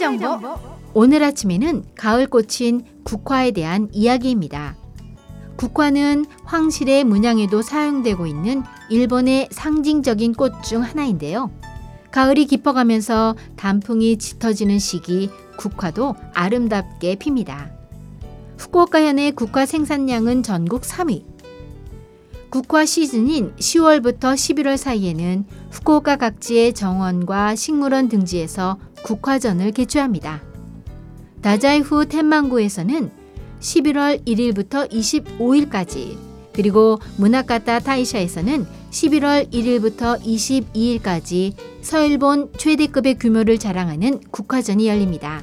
정보. 오늘 아침에는 가을 꽃인 국화에 대한 이야기입니다. 국화는 황실의 문양에도 사용되고 있는 일본의 상징적인 꽃 중 하나인데요. 가을이 깊어가면서 단풍이 짙어지는 시기 국화도 아름답게 핍니다. 후쿠오카현의 국화 생산량은 전국 3위. 국화 시즌인 10월부터 11월 사이에는 후쿠오카 각지의 정원과 식물원 등지에서 국화전을 개최합니다. 다자이후 텐망구에서는 11월 1일부터 25일까지 그리고 문학가타 타이샤에서는 11월 1일부터 22일까지 서일본 최대급의 규모를 자랑하는 국화전이 열립니다.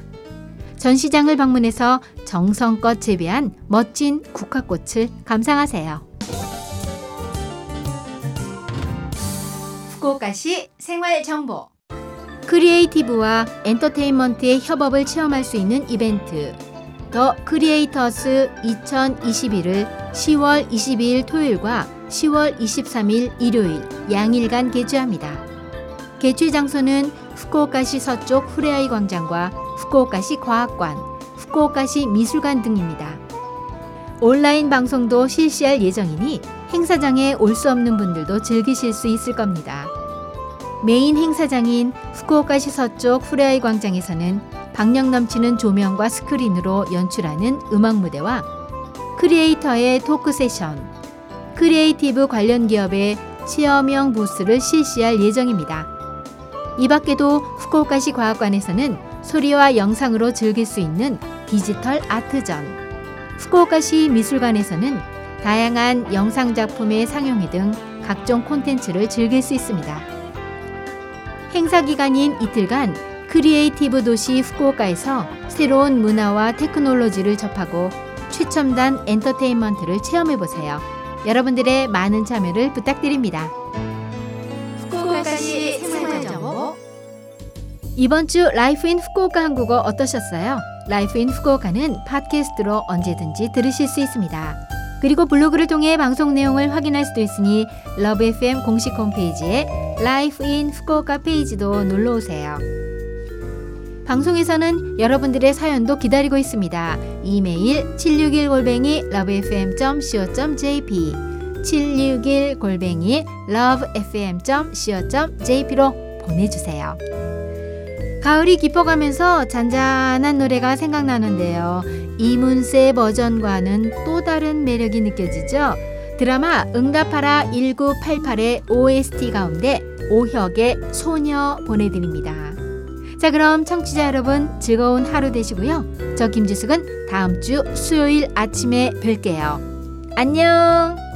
전시장을 방문해서 정성껏 재배한 멋진 국화꽃을 감상하세요. 후쿠오카시 생활 정보 creative와 엔터테인먼트의 협업을 체험할 수 있는 이벤트 The Creators 2021을 10월 22일 토요일과 10월 23일 일요일 양일간 개최합니다. 개최 장소는 후쿠오카시 서쪽 후레아이 광장과 후쿠오카시 과학관, 후쿠오카시 미술관 등입니다. 온라인 방송도 실시할 예정이니 행사장에 올 수 없는 분들도 즐기실 수 있을 겁니다. 메인 행사장인 후쿠오카시 서쪽 후레아이 광장에서는 박력 넘치는 조명과 스크린으로 연출하는 음악 무대와 creator의 talk session, creative 관련 기업의 체험형 부스를 실시할 예정입니다. 이 밖에도 후쿠오카시 과학관에서는 소리와 영상으로 즐길 수 있는 디지털 아트전, 후쿠오카시 미술관에서는 다양한 영상 작품의 상영회 등 각종 콘텐츠를 즐길 수 있습니다. 행사 기간인 이틀간 creative 도시 후쿠오카에서 새로운 문화와 테크놀로지를 접하고 최첨단 엔터테인먼트를 체험해 보세요. 여러분들의 많은 참여를 부탁드립니다. 후쿠오카시 생활정보 이번 주 Life in Fukuoka 한국어 어떠셨어요? Life in Fukuoka는 팟캐스트로 언제든지 들으실 수 있습니다. 그리고 블로그를 통해 방송 내용을 확인할 수도 있으니 LOVE FM 공식 홈페이지에 Life in Fukuoka 페이지도 놀러 오세요. 방송에서는 여러분들의 사연도 기다리고 있습니다. 이메일 761 골뱅이 lovefm.co.jp 761 골뱅이 lovefm.co.jp로 보내주세요. 가을이 깊어가면서 잔잔한 노래가 생각나는데요. 이문세 버전과는 또 다른 매력이 느껴지죠? 드라마 응답하라 1988의 OST 가운데 오혁의 소녀 보내드립니다. 자, 그럼 청취자 여러분 즐거운 하루 되시고요. 저 김지숙은 다음 주 수요일 아침에 뵐게요. 안녕!